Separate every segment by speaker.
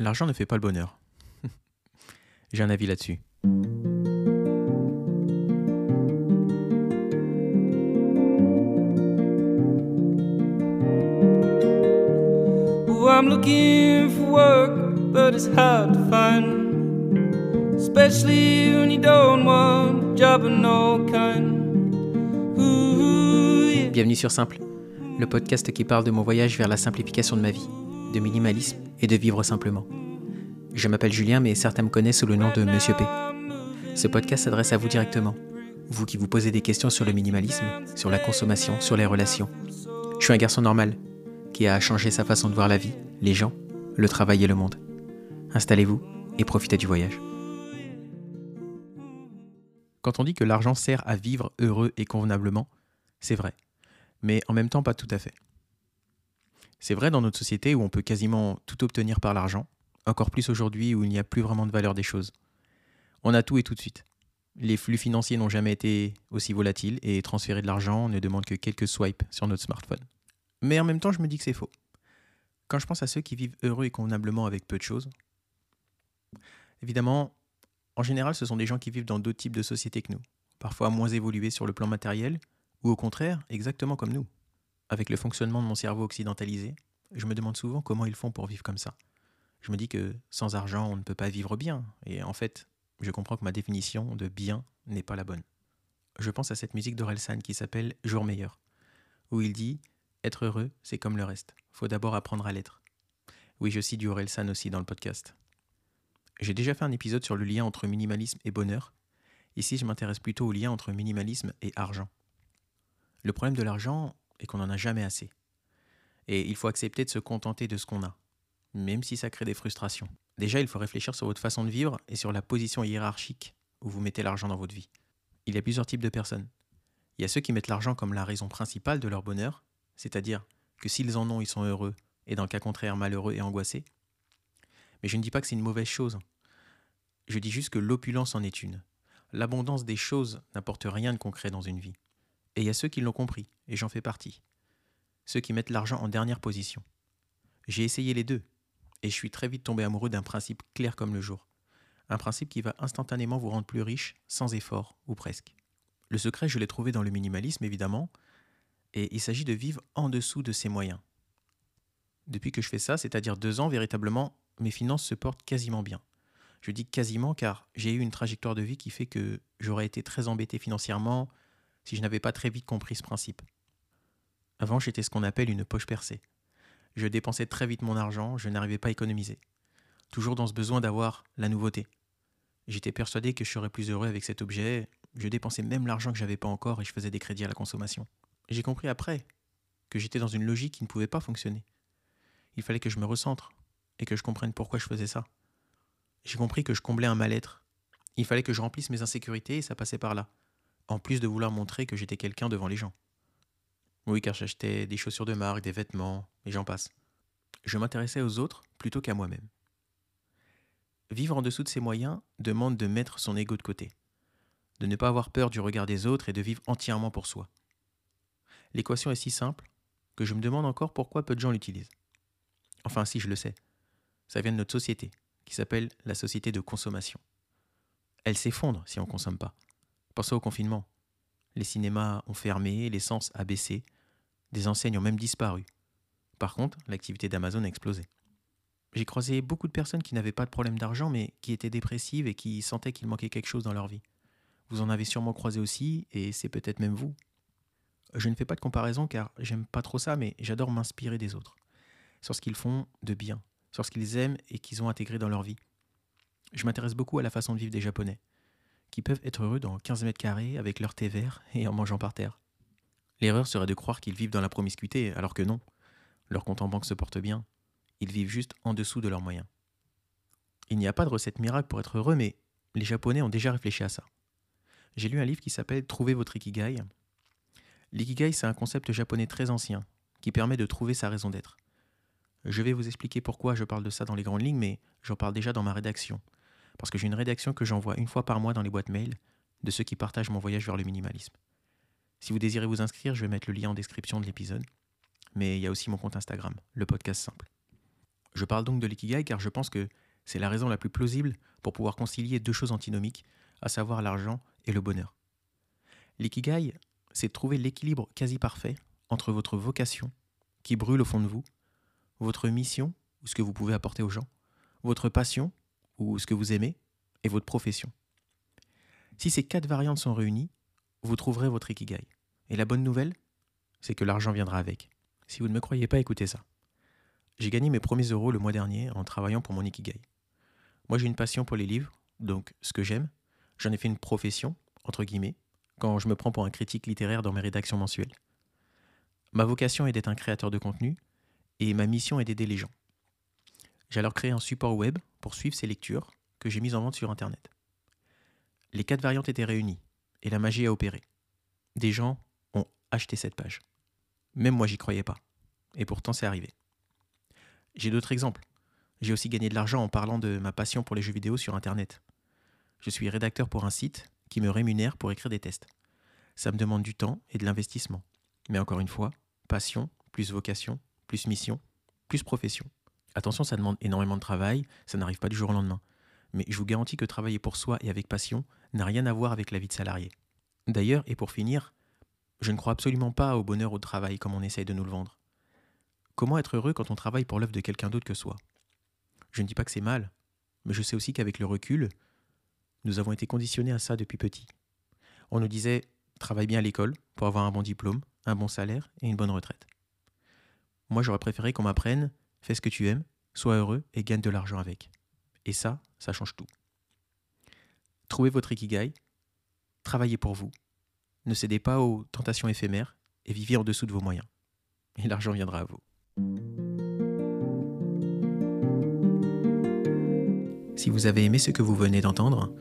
Speaker 1: L'argent ne fait pas le bonheur. J'ai un avis là-dessus.
Speaker 2: I'm looking for work, but it's hard to find. Especially when you don't want a job of no kind. Ooh, yeah.
Speaker 1: Bienvenue sur Simple, le podcast qui parle de mon voyage vers la simplification de ma vie, de minimalisme et de vivre simplement. Je m'appelle Julien, mais certains me connaissent sous le nom de Monsieur P. Ce podcast s'adresse à vous directement, vous qui vous posez des questions sur le minimalisme, sur la consommation, sur les relations. Je suis un garçon normal, qui a changé sa façon de voir la vie, les gens, le travail et le monde. Installez-vous et profitez du voyage. Quand on dit que l'argent sert à vivre heureux et convenablement, c'est vrai, mais en même temps pas tout à fait. C'est vrai dans notre société où on peut quasiment tout obtenir par l'argent, encore plus aujourd'hui où il n'y a plus vraiment de valeur des choses. On a tout et tout de suite. Les flux financiers n'ont jamais été aussi volatiles et transférer de l'argent ne demande que quelques swipes sur notre smartphone. Mais en même temps, je me dis que c'est faux. Quand je pense à ceux qui vivent heureux et convenablement avec peu de choses, évidemment, en général, ce sont des gens qui vivent dans d'autres types de sociétés que nous, parfois moins évolués sur le plan matériel, ou au contraire, exactement comme nous. Avec le fonctionnement de mon cerveau occidentalisé, je me demande souvent comment ils font pour vivre comme ça. Je me dis que sans argent, on ne peut pas vivre bien, et en fait, je comprends que ma définition de bien n'est pas la bonne. Je pense à cette musique d'Orelsan qui s'appelle Jour meilleur, où il dit Être heureux, c'est comme le reste. Faut d'abord apprendre à l'être. Oui, je cite du Orelsan aussi dans le podcast. J'ai déjà fait un épisode sur le lien entre minimalisme et bonheur. Ici, je m'intéresse plutôt au lien entre minimalisme et argent. Le problème de l'argent est qu'on n'en a jamais assez. Et il faut accepter de se contenter de ce qu'on a, même si ça crée des frustrations. Déjà, il faut réfléchir sur votre façon de vivre et sur la position hiérarchique où vous mettez l'argent dans votre vie. Il y a plusieurs types de personnes. Il y a ceux qui mettent l'argent comme la raison principale de leur bonheur, c'est-à-dire que s'ils en ont, ils sont heureux, et dans le cas contraire, malheureux et angoissés. Mais je ne dis pas que c'est une mauvaise chose. Je dis juste que l'opulence en est une. L'abondance des choses n'apporte rien de concret dans une vie. Et il y a ceux qui l'ont compris, et j'en fais partie. Ceux qui mettent l'argent en dernière position. J'ai essayé les deux, et je suis très vite tombé amoureux d'un principe clair comme le jour. Un principe qui va instantanément vous rendre plus riche, sans effort, ou presque. Le secret, je l'ai trouvé dans le minimalisme, évidemment, et il s'agit de vivre en dessous de ses moyens. Depuis que je fais ça, c'est-à-dire deux ans, véritablement, mes finances se portent quasiment bien. Je dis quasiment car j'ai eu une trajectoire de vie qui fait que j'aurais été très embêté financièrement si je n'avais pas très vite compris ce principe. Avant, j'étais ce qu'on appelle une poche percée. Je dépensais très vite mon argent, je n'arrivais pas à économiser. Toujours dans ce besoin d'avoir la nouveauté. J'étais persuadé que je serais plus heureux avec cet objet, je dépensais même l'argent que j'avais pas encore et je faisais des crédits à la consommation. J'ai compris après que j'étais dans une logique qui ne pouvait pas fonctionner. Il fallait que je me recentre et que je comprenne pourquoi je faisais ça. J'ai compris que je comblais un mal-être. Il fallait que je remplisse mes insécurités et ça passait par là. En plus de vouloir montrer que j'étais quelqu'un devant les gens. Oui, car j'achetais des chaussures de marque, des vêtements, et j'en passe. Je m'intéressais aux autres plutôt qu'à moi-même. Vivre en dessous de ses moyens demande de mettre son ego de côté, de ne pas avoir peur du regard des autres et de vivre entièrement pour soi. L'équation est si simple que je me demande encore pourquoi peu de gens l'utilisent. Enfin, si je le sais. Ça vient de notre société, qui s'appelle la société de consommation. Elle s'effondre si on ne consomme pas. Pensez au confinement. Les cinémas ont fermé, l'essence a baissé, des enseignes ont même disparu. Par contre, l'activité d'Amazon a explosé. J'ai croisé beaucoup de personnes qui n'avaient pas de problème d'argent, mais qui étaient dépressives et qui sentaient qu'il manquait quelque chose dans leur vie. Vous en avez sûrement croisé aussi, et c'est peut-être même vous. Je ne fais pas de comparaison car j'aime pas trop ça, mais j'adore m'inspirer des autres. Sur ce qu'ils font de bien, sur ce qu'ils aiment et qu'ils ont intégré dans leur vie. Je m'intéresse beaucoup à la façon de vivre des Japonais, qui peuvent être heureux dans 15 mètres carrés avec leur thé vert et en mangeant par terre. L'erreur serait de croire qu'ils vivent dans la promiscuité, alors que non. Leur compte en banque se porte bien. Ils vivent juste en dessous de leurs moyens. Il n'y a pas de recette miracle pour être heureux, mais les Japonais ont déjà réfléchi à ça. J'ai lu un livre qui s'appelle Trouver votre Ikigai. L'ikigai, c'est un concept japonais très ancien, qui permet de trouver sa raison d'être. Je vais vous expliquer pourquoi je parle de ça dans les grandes lignes, mais j'en parle déjà dans ma rédaction. Parce que j'ai une rédaction que j'envoie une fois par mois dans les boîtes mail de ceux qui partagent mon voyage vers le minimalisme. Si vous désirez vous inscrire, je vais mettre le lien en description de l'épisode. Mais il y a aussi mon compte Instagram, le podcast simple. Je parle donc de l'ikigai car je pense que c'est la raison la plus plausible pour pouvoir concilier deux choses antinomiques, à savoir l'argent et le bonheur. L'ikigai, c'est trouver l'équilibre quasi parfait entre votre vocation, qui brûle au fond de vous, votre mission, ou ce que vous pouvez apporter aux gens, votre passion, ou ce que vous aimez, et votre profession. Si ces quatre variantes sont réunies, vous trouverez votre ikigai. Et la bonne nouvelle, c'est que l'argent viendra avec. Si vous ne me croyez pas, écoutez ça. J'ai gagné mes premiers euros le mois dernier en travaillant pour mon ikigai. Moi, j'ai une passion pour les livres, donc ce que j'aime. J'en ai fait une profession, entre guillemets, quand je me prends pour un critique littéraire dans mes rédactions mensuelles. Ma vocation est d'être un créateur de contenu et ma mission est d'aider les gens. J'ai alors créé un support web pour suivre ces lectures que j'ai mises en vente sur Internet. Les quatre variantes étaient réunies et la magie a opéré. Des gens ont acheté cette page. Même moi, j'y croyais pas. Et pourtant, c'est arrivé. J'ai d'autres exemples. J'ai aussi gagné de l'argent en parlant de ma passion pour les jeux vidéo sur Internet. Je suis rédacteur pour un site qui me rémunère pour écrire des tests. Ça me demande du temps et de l'investissement. Mais encore une fois, passion, plus vocation, plus mission, plus profession. Attention, ça demande énormément de travail, ça n'arrive pas du jour au lendemain. Mais je vous garantis que travailler pour soi et avec passion n'a rien à voir avec la vie de salarié. D'ailleurs, et pour finir, je ne crois absolument pas au bonheur au travail comme on essaye de nous le vendre. Comment être heureux quand on travaille pour l'œuvre de quelqu'un d'autre que soi? Je ne dis pas que c'est mal, mais je sais aussi qu'avec le recul, nous avons été conditionnés à ça depuis petit. On nous disait travaille bien à l'école pour avoir un bon diplôme, un bon salaire et une bonne retraite. Moi, j'aurais préféré qu'on m'apprenne fais ce que tu aimes, sois heureux et gagne de l'argent avec. Et ça, ça change tout. Trouvez votre ikigai, travaillez pour vous, ne cédez pas aux tentations éphémères et vivez en dessous de vos moyens. Et l'argent viendra à vous. Si vous avez aimé ce que vous venez d'entendre,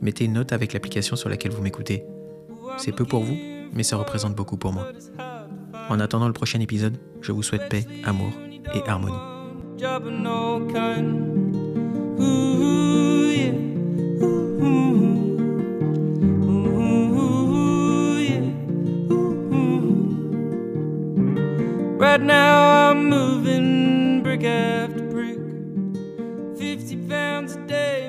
Speaker 1: mettez une note avec l'application sur laquelle vous m'écoutez. C'est peu pour vous, mais ça représente beaucoup pour moi. En attendant le prochain épisode, je vous souhaite paix, amour et harmonie.
Speaker 2: job of no kind. Ooh, yeah. Ooh, ooh, yeah. Ooh. Right now I'm moving brick after brick. 50 pounds a day,